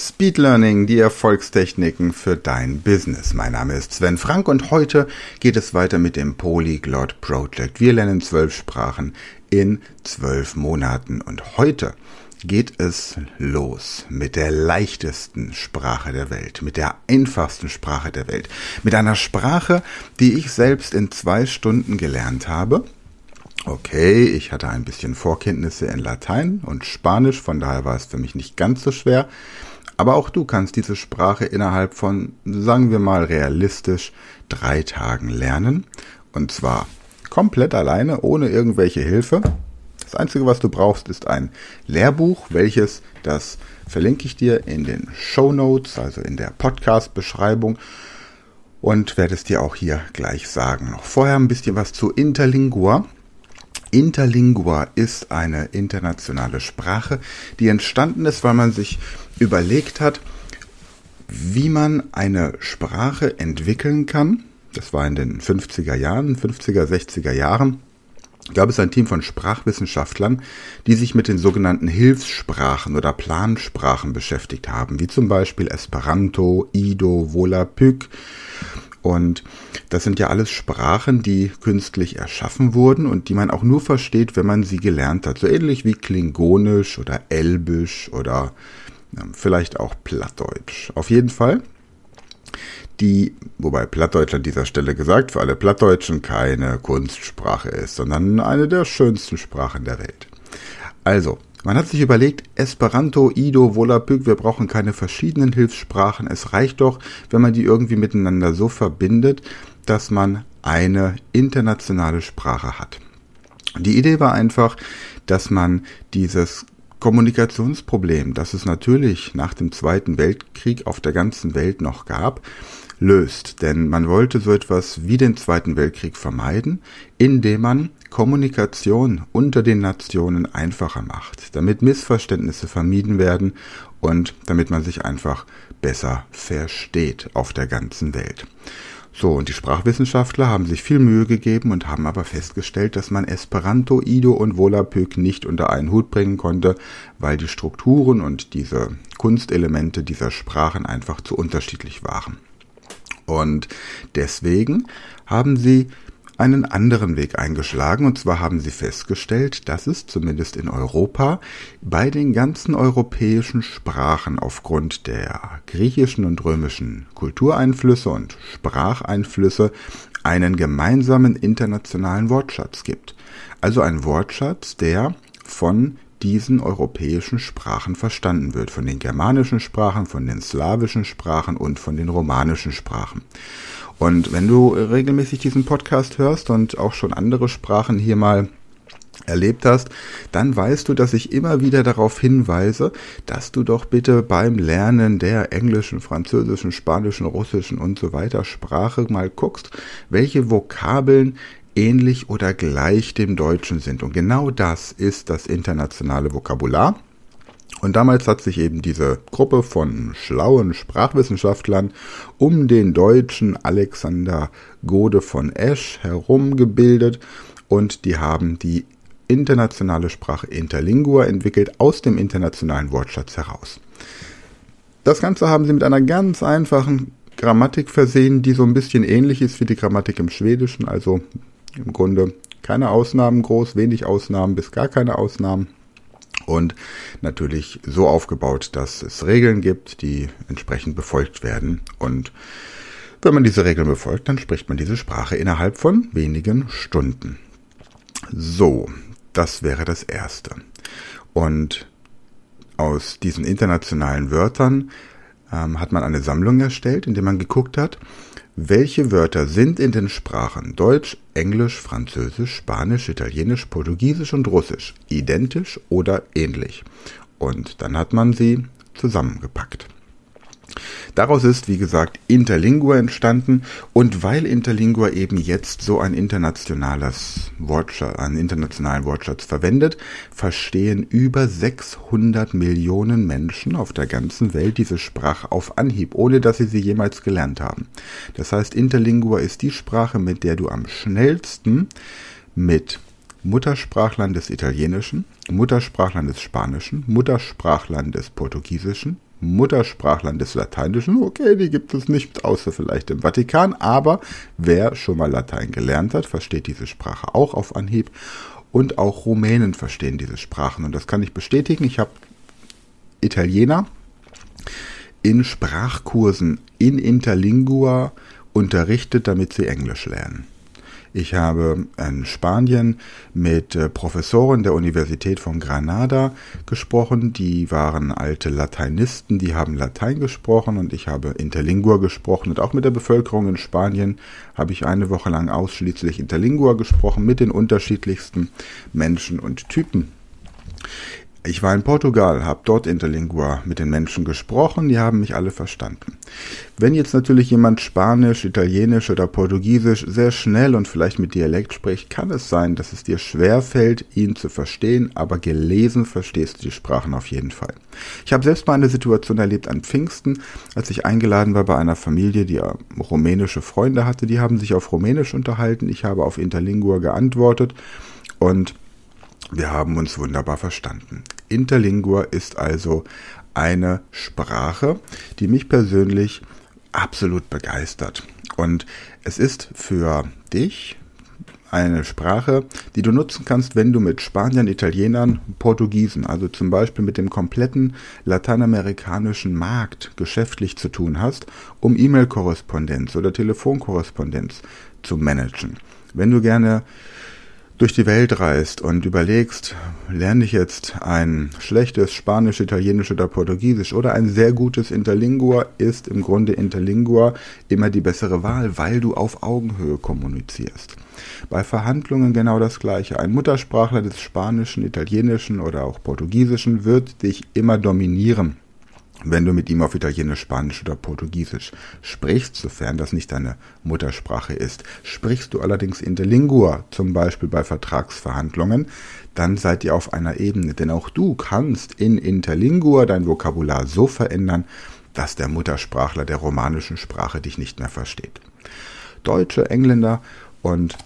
Speed Learning, die Erfolgstechniken für dein Business. Mein Name ist Sven Frank und heute geht es weiter mit dem Polyglot Project. Wir lernen zwölf Sprachen in zwölf Monaten und heute geht es los mit der leichtesten Sprache der Welt, mit der einfachsten Sprache der Welt, mit einer Sprache, die ich selbst in zwei Stunden gelernt habe Okay, ich hatte ein bisschen Vorkenntnisse in Latein und Spanisch, von daher war es für mich nicht ganz so schwer. Aber auch du kannst diese Sprache innerhalb von, sagen wir mal realistisch, drei Tagen lernen. Und zwar komplett alleine, ohne irgendwelche Hilfe. Das Einzige, was du brauchst, ist ein Lehrbuch, welches, das verlinke ich dir in den Show Notes, also in der Podcast-Beschreibung und werde es dir auch hier gleich sagen. Noch vorher ein bisschen was zu Interlingua. Interlingua ist eine internationale Sprache, die entstanden ist, weil man sich überlegt hat, wie man eine Sprache entwickeln kann. Das war in den 50er Jahren, 50er, 60er Jahren. Gab es ein Team von Sprachwissenschaftlern, die sich mit den sogenannten Hilfssprachen oder Plansprachen beschäftigt haben, wie zum Beispiel Esperanto, Ido, Volapük und das sind ja alles Sprachen, die künstlich erschaffen wurden und die man auch nur versteht, wenn man sie gelernt hat. So ähnlich wie Klingonisch oder Elbisch oder vielleicht auch Plattdeutsch. Auf jeden Fall. Die, wobei Plattdeutsch an dieser Stelle gesagt, für alle Plattdeutschen keine Kunstsprache ist, sondern eine der schönsten Sprachen der Welt. Also, man hat sich überlegt, Esperanto, Ido, Volapük, wir brauchen keine verschiedenen Hilfssprachen. Es reicht doch, wenn man die irgendwie miteinander so verbindet, dass man eine internationale Sprache hat. Die Idee war einfach, dass man dieses Kommunikationsproblem, das es natürlich nach dem Zweiten Weltkrieg auf der ganzen Welt noch gab, löst. Denn man wollte so etwas wie den Zweiten Weltkrieg vermeiden, indem man Kommunikation unter den Nationen einfacher macht, damit Missverständnisse vermieden werden und damit man sich einfach besser versteht auf der ganzen Welt. So, und die Sprachwissenschaftler haben sich viel Mühe gegeben und haben aber festgestellt, dass man Esperanto, Ido und Volapük nicht unter einen Hut bringen konnte, weil die Strukturen und diese Kunstelemente dieser Sprachen einfach zu unterschiedlich waren. Und deswegen haben sie einen anderen Weg eingeschlagen, und zwar haben sie festgestellt, dass es zumindest in Europa bei den ganzen europäischen Sprachen aufgrund der griechischen und römischen Kultureinflüsse und Spracheinflüsse einen gemeinsamen internationalen Wortschatz gibt. Also ein Wortschatz, der von diesen europäischen Sprachen verstanden wird, von den germanischen Sprachen, von den slawischen Sprachen und von den romanischen Sprachen. Und wenn du regelmäßig diesen Podcast hörst und auch schon andere Sprachen hier mal erlebt hast, dann weißt du, dass ich immer wieder darauf hinweise, dass du doch bitte beim Lernen der englischen, französischen, spanischen, russischen und so weiter Sprache mal guckst, welche Vokabeln ähnlich oder gleich dem Deutschen sind. Und genau das ist das internationale Vokabular. Und damals hat sich eben diese Gruppe von schlauen Sprachwissenschaftlern um den deutschen Alexander Gode von Esch herumgebildet und die haben die internationale Sprache Interlingua entwickelt aus dem internationalen Wortschatz heraus. Das Ganze haben sie mit einer ganz einfachen Grammatik versehen, die so ein bisschen ähnlich ist wie die Grammatik im Schwedischen, also im Grunde keine Ausnahmen groß, wenig Ausnahmen bis gar keine Ausnahmen und natürlich so aufgebaut, dass es Regeln gibt, die entsprechend befolgt werden. Und wenn man diese Regeln befolgt, dann spricht man diese Sprache innerhalb von wenigen Stunden. So, das wäre das Erste. Und aus diesen internationalen Wörtern ähm, hat man eine Sammlung erstellt, in der man geguckt hat, welche Wörter sind in den Sprachen Deutsch, Englisch, Französisch, Spanisch, Italienisch, Portugiesisch und Russisch identisch oder ähnlich? Und dann hat man sie zusammengepackt. Daraus ist, wie gesagt, Interlingua entstanden und weil Interlingua eben jetzt so ein internationales Wortschatz, einen internationalen Wortschatz verwendet, verstehen über 600 Millionen Menschen auf der ganzen Welt diese Sprache auf Anhieb, ohne dass sie sie jemals gelernt haben. Das heißt, Interlingua ist die Sprache, mit der du am schnellsten mit Muttersprachlern des Italienischen, Muttersprachlern des Spanischen, Muttersprachlern des Portugiesischen, Muttersprachlern des Lateinischen. Okay, die gibt es nicht, außer vielleicht im Vatikan, aber wer schon mal Latein gelernt hat, versteht diese Sprache auch auf Anhieb. Und auch Rumänen verstehen diese Sprachen. Und das kann ich bestätigen. Ich habe Italiener in Sprachkursen in Interlingua unterrichtet, damit sie Englisch lernen. Ich habe in Spanien mit äh, Professoren der Universität von Granada gesprochen. Die waren alte Lateinisten, die haben Latein gesprochen und ich habe Interlingua gesprochen. Und auch mit der Bevölkerung in Spanien habe ich eine Woche lang ausschließlich Interlingua gesprochen mit den unterschiedlichsten Menschen und Typen. Ich war in Portugal, habe dort Interlingua mit den Menschen gesprochen, die haben mich alle verstanden. Wenn jetzt natürlich jemand Spanisch, Italienisch oder Portugiesisch sehr schnell und vielleicht mit Dialekt spricht, kann es sein, dass es dir schwer fällt, ihn zu verstehen, aber gelesen verstehst du die Sprachen auf jeden Fall. Ich habe selbst mal eine Situation erlebt an Pfingsten, als ich eingeladen war bei einer Familie, die rumänische Freunde hatte, die haben sich auf Rumänisch unterhalten, ich habe auf Interlingua geantwortet und wir haben uns wunderbar verstanden. Interlingua ist also eine Sprache, die mich persönlich absolut begeistert. Und es ist für dich eine Sprache, die du nutzen kannst, wenn du mit Spaniern, Italienern, Portugiesen, also zum Beispiel mit dem kompletten lateinamerikanischen Markt geschäftlich zu tun hast, um E-Mail-Korrespondenz oder Telefonkorrespondenz zu managen. Wenn du gerne durch die Welt reist und überlegst, lerne ich jetzt ein schlechtes Spanisch, Italienisch oder Portugiesisch oder ein sehr gutes Interlingua, ist im Grunde Interlingua immer die bessere Wahl, weil du auf Augenhöhe kommunizierst. Bei Verhandlungen genau das gleiche. Ein Muttersprachler des Spanischen, Italienischen oder auch Portugiesischen wird dich immer dominieren wenn du mit ihm auf Italienisch, Spanisch oder Portugiesisch sprichst, sofern das nicht deine Muttersprache ist. Sprichst du allerdings Interlingua, zum Beispiel bei Vertragsverhandlungen, dann seid ihr auf einer Ebene. Denn auch du kannst in Interlingua dein Vokabular so verändern, dass der Muttersprachler der romanischen Sprache dich nicht mehr versteht. Deutsche, Engländer und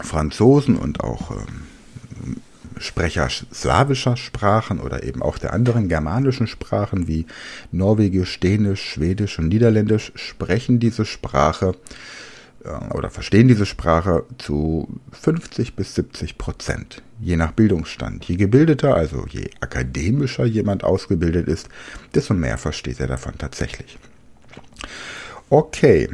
Franzosen und auch ähm, Sprecher slawischer Sprachen oder eben auch der anderen germanischen Sprachen wie Norwegisch, Dänisch, Schwedisch und Niederländisch sprechen diese Sprache äh, oder verstehen diese Sprache zu 50 bis 70 Prozent, je nach Bildungsstand. Je gebildeter, also je akademischer jemand ausgebildet ist, desto mehr versteht er davon tatsächlich. Okay,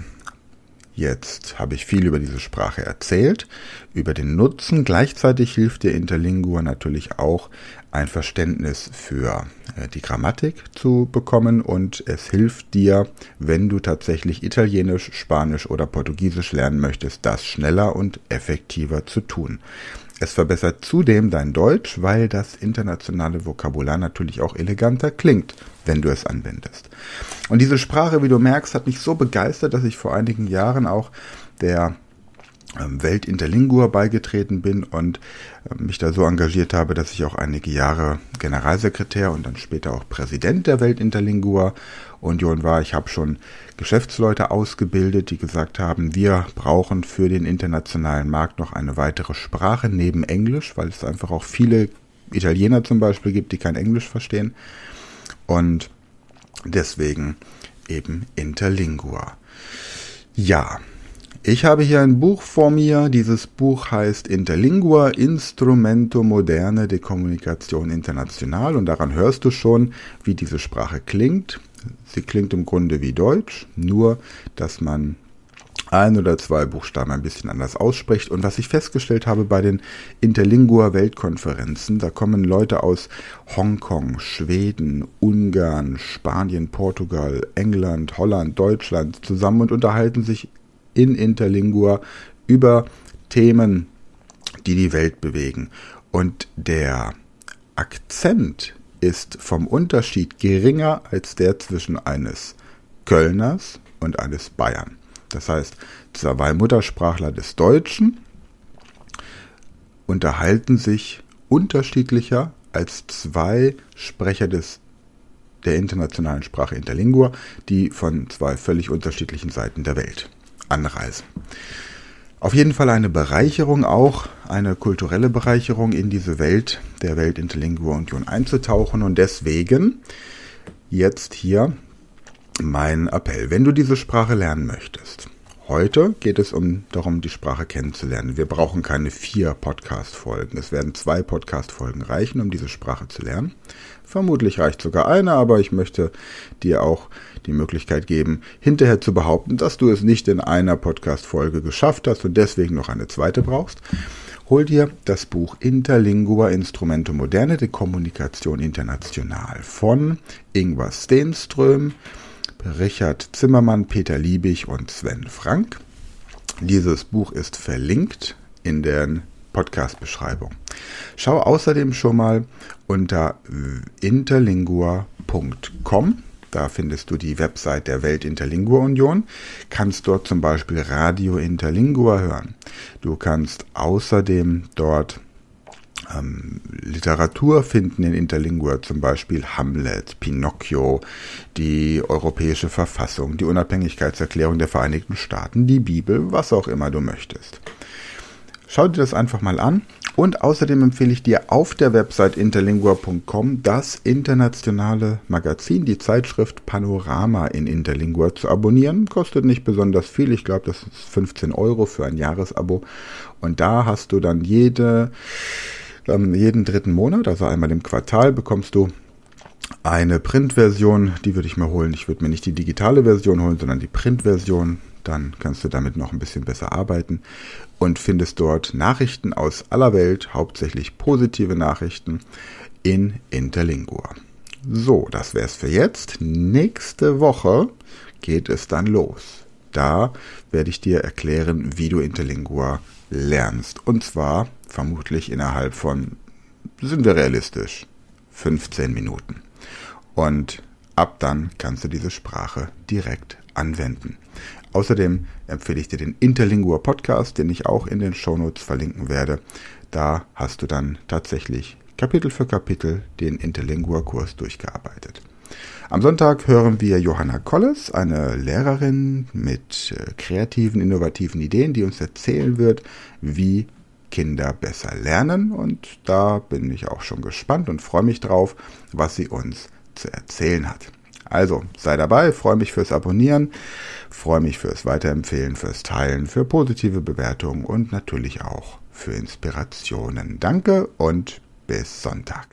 Jetzt habe ich viel über diese Sprache erzählt, über den Nutzen. Gleichzeitig hilft dir Interlingua natürlich auch, ein Verständnis für äh, die Grammatik zu bekommen und es hilft dir, wenn du tatsächlich Italienisch, Spanisch oder Portugiesisch lernen möchtest, das schneller und effektiver zu tun. Es verbessert zudem dein Deutsch, weil das internationale Vokabular natürlich auch eleganter klingt, wenn du es anwendest. Und diese Sprache, wie du merkst, hat mich so begeistert, dass ich vor einigen Jahren auch der Welt Interlingua beigetreten bin und ähm, mich da so engagiert habe, dass ich auch einige Jahre Generalsekretär und dann später auch Präsident der Welt Interlingua Union war. Ich habe schon Geschäftsleute ausgebildet, die gesagt haben, wir brauchen für den internationalen Markt noch eine weitere Sprache neben Englisch, weil es einfach auch viele Italiener zum Beispiel gibt, die kein Englisch verstehen. Und deswegen eben Interlingua. Ja, ich habe hier ein Buch vor mir. Dieses Buch heißt Interlingua Instrumento Moderne de Comunicazione International und daran hörst du schon, wie diese Sprache klingt. Sie klingt im Grunde wie Deutsch, nur dass man ein oder zwei Buchstaben ein bisschen anders ausspricht. Und was ich festgestellt habe bei den Interlingua Weltkonferenzen, da kommen Leute aus Hongkong, Schweden, Ungarn, Spanien, Portugal, England, Holland, Deutschland zusammen und unterhalten sich in Interlingua über Themen, die die Welt bewegen. Und der Akzent ist vom Unterschied geringer als der zwischen eines Kölners und eines Bayern. Das heißt, zwei Muttersprachler des Deutschen unterhalten sich unterschiedlicher als zwei Sprecher des, der internationalen Sprache Interlingua, die von zwei völlig unterschiedlichen Seiten der Welt anreisen. Auf jeden Fall eine Bereicherung, auch eine kulturelle Bereicherung in diese Welt der Welt Interlingua Union einzutauchen und deswegen jetzt hier mein Appell. Wenn du diese Sprache lernen möchtest, Heute geht es um darum, die Sprache kennenzulernen. Wir brauchen keine vier Podcast-Folgen. Es werden zwei Podcast-Folgen reichen, um diese Sprache zu lernen. Vermutlich reicht sogar eine, aber ich möchte dir auch die Möglichkeit geben, hinterher zu behaupten, dass du es nicht in einer Podcast-Folge geschafft hast und deswegen noch eine zweite brauchst. Hol dir das Buch Interlingua Instrumente Moderne, die Kommunikation international von Ingvar Stenström. Richard Zimmermann, Peter Liebig und Sven Frank. Dieses Buch ist verlinkt in der Podcast-Beschreibung. Schau außerdem schon mal unter interlingua.com. Da findest du die Website der Weltinterlingua Union. Kannst dort zum Beispiel Radio Interlingua hören. Du kannst außerdem dort ähm, Literatur finden in Interlingua, zum Beispiel Hamlet, Pinocchio, die Europäische Verfassung, die Unabhängigkeitserklärung der Vereinigten Staaten, die Bibel, was auch immer du möchtest. Schau dir das einfach mal an und außerdem empfehle ich dir auf der Website interlingua.com das internationale Magazin, die Zeitschrift Panorama in Interlingua zu abonnieren. Kostet nicht besonders viel, ich glaube, das ist 15 Euro für ein Jahresabo. Und da hast du dann jede ähm, jeden dritten Monat, also einmal im Quartal, bekommst du eine Printversion. Die würde ich mir holen. Ich würde mir nicht die digitale Version holen, sondern die Printversion. Dann kannst du damit noch ein bisschen besser arbeiten und findest dort Nachrichten aus aller Welt, hauptsächlich positive Nachrichten in Interlingua. So, das wäre es für jetzt. Nächste Woche geht es dann los. Da werde ich dir erklären, wie du Interlingua lernst. Und zwar vermutlich innerhalb von, sind wir realistisch, 15 Minuten. Und ab dann kannst du diese Sprache direkt anwenden. Außerdem empfehle ich dir den Interlingua Podcast, den ich auch in den Shownotes verlinken werde. Da hast du dann tatsächlich Kapitel für Kapitel den Interlingua-Kurs durchgearbeitet. Am Sonntag hören wir Johanna Kolles, eine Lehrerin mit äh, kreativen, innovativen Ideen, die uns erzählen wird, wie Kinder besser lernen. Und da bin ich auch schon gespannt und freue mich drauf, was sie uns zu erzählen hat. Also sei dabei, freue mich fürs Abonnieren, freue mich fürs Weiterempfehlen, fürs Teilen, für positive Bewertungen und natürlich auch für Inspirationen. Danke und bis Sonntag.